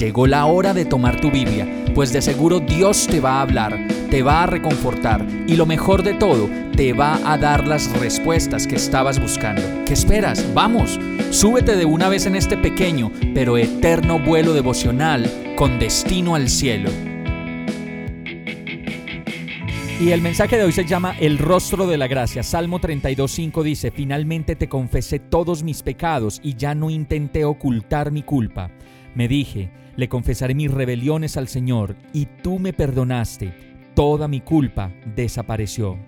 Llegó la hora de tomar tu Biblia, pues de seguro Dios te va a hablar, te va a reconfortar y lo mejor de todo, te va a dar las respuestas que estabas buscando. ¿Qué esperas? Vamos, súbete de una vez en este pequeño pero eterno vuelo devocional con destino al cielo. Y el mensaje de hoy se llama El rostro de la gracia. Salmo 32.5 dice, Finalmente te confesé todos mis pecados y ya no intenté ocultar mi culpa. Me dije, le confesaré mis rebeliones al Señor y tú me perdonaste. Toda mi culpa desapareció.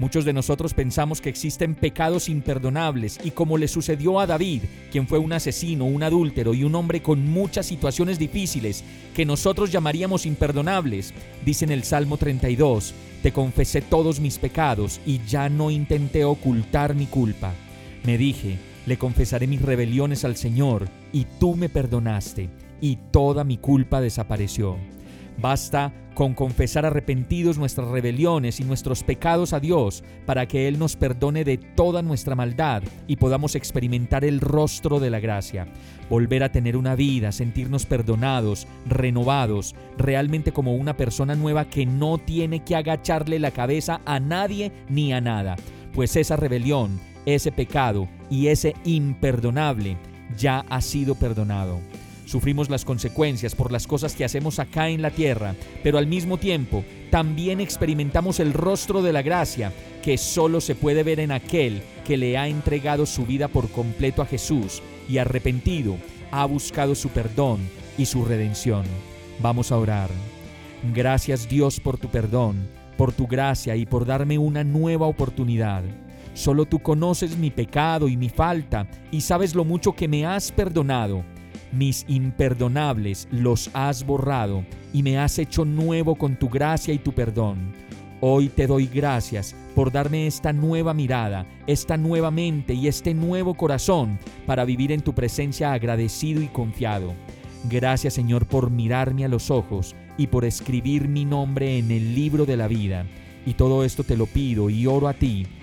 Muchos de nosotros pensamos que existen pecados imperdonables y como le sucedió a David, quien fue un asesino, un adúltero y un hombre con muchas situaciones difíciles que nosotros llamaríamos imperdonables, dice en el Salmo 32, te confesé todos mis pecados y ya no intenté ocultar mi culpa. Me dije, le confesaré mis rebeliones al Señor, y tú me perdonaste, y toda mi culpa desapareció. Basta con confesar arrepentidos nuestras rebeliones y nuestros pecados a Dios para que Él nos perdone de toda nuestra maldad y podamos experimentar el rostro de la gracia, volver a tener una vida, sentirnos perdonados, renovados, realmente como una persona nueva que no tiene que agacharle la cabeza a nadie ni a nada, pues esa rebelión, ese pecado y ese imperdonable ya ha sido perdonado. Sufrimos las consecuencias por las cosas que hacemos acá en la tierra, pero al mismo tiempo también experimentamos el rostro de la gracia que solo se puede ver en aquel que le ha entregado su vida por completo a Jesús y arrepentido ha buscado su perdón y su redención. Vamos a orar. Gracias Dios por tu perdón, por tu gracia y por darme una nueva oportunidad. Solo tú conoces mi pecado y mi falta y sabes lo mucho que me has perdonado. Mis imperdonables los has borrado y me has hecho nuevo con tu gracia y tu perdón. Hoy te doy gracias por darme esta nueva mirada, esta nueva mente y este nuevo corazón para vivir en tu presencia agradecido y confiado. Gracias Señor por mirarme a los ojos y por escribir mi nombre en el libro de la vida. Y todo esto te lo pido y oro a ti